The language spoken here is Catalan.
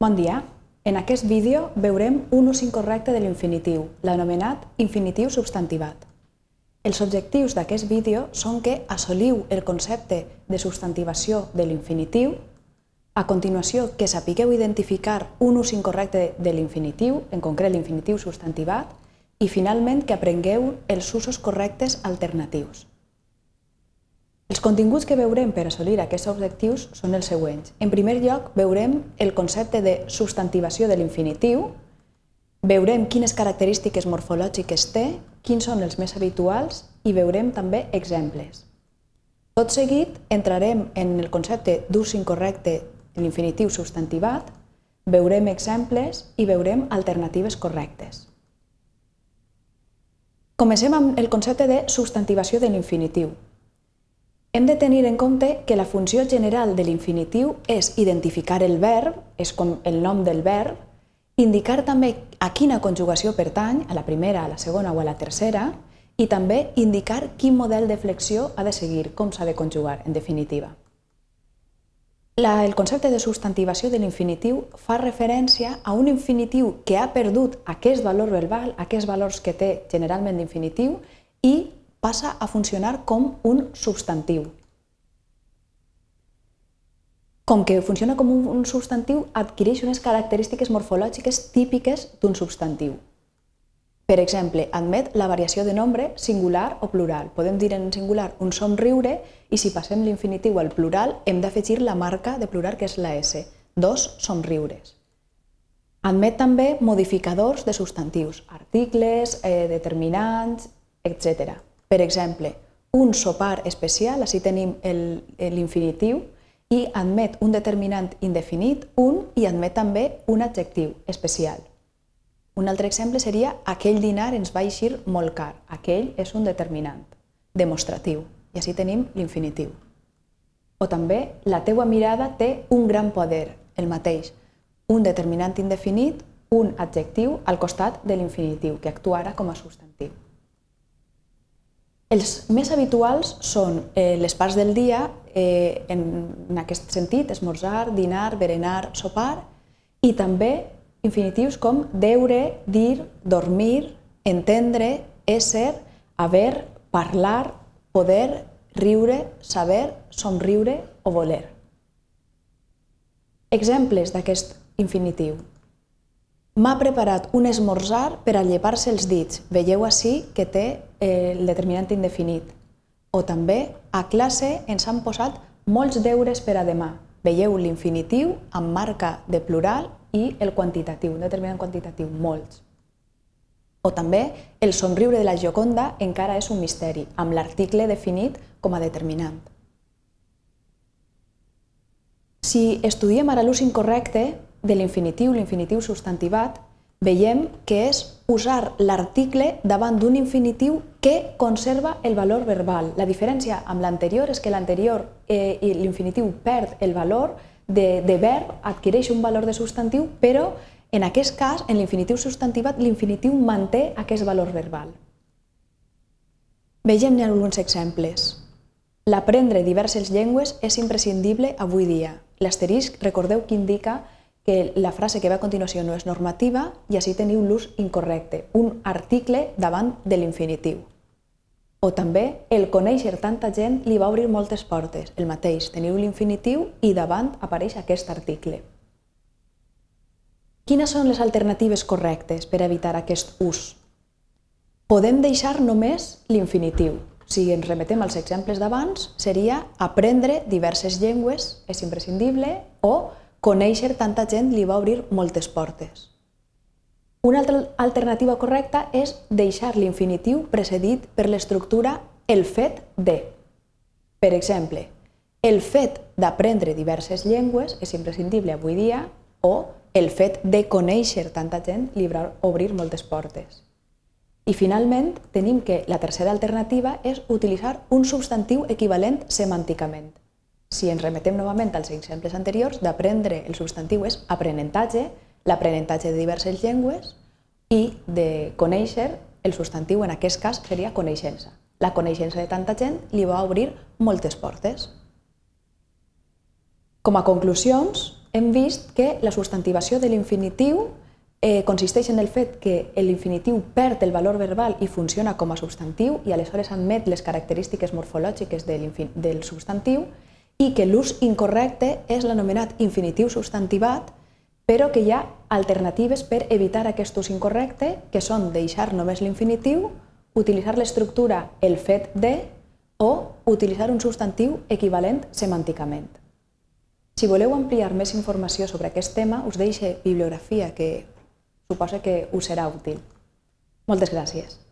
Bon dia. En aquest vídeo veurem un ús incorrecte de l'infinitiu, l'anomenat infinitiu substantivat. Els objectius d'aquest vídeo són que assoliu el concepte de substantivació de l'infinitiu, a continuació que sapigueu identificar un ús incorrecte de l'infinitiu, en concret l'infinitiu substantivat, i finalment que aprengueu els usos correctes alternatius. Els continguts que veurem per assolir aquests objectius són els següents. En primer lloc, veurem el concepte de substantivació de l'infinitiu, veurem quines característiques morfològiques té, quins són els més habituals i veurem també exemples. Tot seguit, entrarem en el concepte d'ús incorrecte de l'infinitiu substantivat, veurem exemples i veurem alternatives correctes. Comencem amb el concepte de substantivació de l'infinitiu. Hem de tenir en compte que la funció general de l'infinitiu és identificar el verb, és com el nom del verb, indicar també a quina conjugació pertany, a la primera, a la segona o a la tercera, i també indicar quin model de flexió ha de seguir, com s'ha de conjugar, en definitiva. La, el concepte de substantivació de l'infinitiu fa referència a un infinitiu que ha perdut aquest valor verbal, aquests valors que té generalment d'infinitiu, i passa a funcionar com un substantiu. Com que funciona com un substantiu, adquireix unes característiques morfològiques típiques d'un substantiu. Per exemple, admet la variació de nombre singular o plural. Podem dir en singular un somriure i si passem l'infinitiu al plural hem d'afegir la marca de plural que és la S, dos somriures. Admet també modificadors de substantius, articles, eh, determinants, etc. Per exemple, un sopar especial, així tenim l'infinitiu, i admet un determinant indefinit, un, i admet també un adjectiu especial. Un altre exemple seria aquell dinar ens va eixir molt car. Aquell és un determinant demostratiu i així tenim l'infinitiu. O també la teua mirada té un gran poder, el mateix, un determinant indefinit, un adjectiu al costat de l'infinitiu, que actuarà com a substantiu. Els més habituals són eh, les parts del dia, eh, en, en aquest sentit, esmorzar, dinar, berenar, sopar, i també infinitius com deure, dir, dormir, entendre, ésser, haver, parlar, poder, riure, saber, somriure o voler. Exemples d'aquest infinitiu. M'ha preparat un esmorzar per a llepar-se els dits. Veieu així que té eh, el determinant indefinit. O també, a classe ens han posat molts deures per a demà. Veieu l'infinitiu amb marca de plural i el quantitatiu, un determinant quantitatiu, molts. O també, el somriure de la Gioconda encara és un misteri, amb l'article definit com a determinant. Si estudiem ara l'ús incorrecte, de l'infinitiu, l'infinitiu substantivat, veiem que és usar l'article davant d'un infinitiu que conserva el valor verbal. La diferència amb l'anterior és que l'anterior eh, i l'infinitiu perd el valor de, de verb, adquireix un valor de substantiu, però en aquest cas, en l'infinitiu substantivat, l'infinitiu manté aquest valor verbal. Vegem alguns exemples. L'aprendre diverses llengües és imprescindible avui dia. L'asterisc, recordeu que indica que la frase que va a continuació no és normativa i així teniu l'ús incorrecte, un article davant de l'infinitiu. O també, el conèixer tanta gent li va obrir moltes portes. El mateix, teniu l'infinitiu i davant apareix aquest article. Quines són les alternatives correctes per evitar aquest ús? Podem deixar només l'infinitiu. Si ens remetem als exemples d'abans, seria aprendre diverses llengües, és imprescindible, o conèixer tanta gent li va obrir moltes portes. Una altra alternativa correcta és deixar l'infinitiu precedit per l'estructura el fet de. Per exemple, el fet d'aprendre diverses llengües és imprescindible avui dia o el fet de conèixer tanta gent li va obrir moltes portes. I finalment tenim que la tercera alternativa és utilitzar un substantiu equivalent semànticament. Si ens remetem novament als exemples anteriors, d'aprendre el substantiu és aprenentatge, l'aprenentatge de diverses llengües i de conèixer, el substantiu en aquest cas seria coneixença. La coneixença de tanta gent li va obrir moltes portes. Com a conclusions, hem vist que la substantivació de l'infinitiu eh, consisteix en el fet que l'infinitiu perd el valor verbal i funciona com a substantiu i aleshores admet les característiques morfològiques de del substantiu i que l'ús incorrecte és l'anomenat infinitiu substantivat, però que hi ha alternatives per evitar aquest ús incorrecte, que són deixar només l'infinitiu, utilitzar l'estructura el fet de o utilitzar un substantiu equivalent semànticament. Si voleu ampliar més informació sobre aquest tema, us deixo bibliografia que suposa que us serà útil. Moltes gràcies.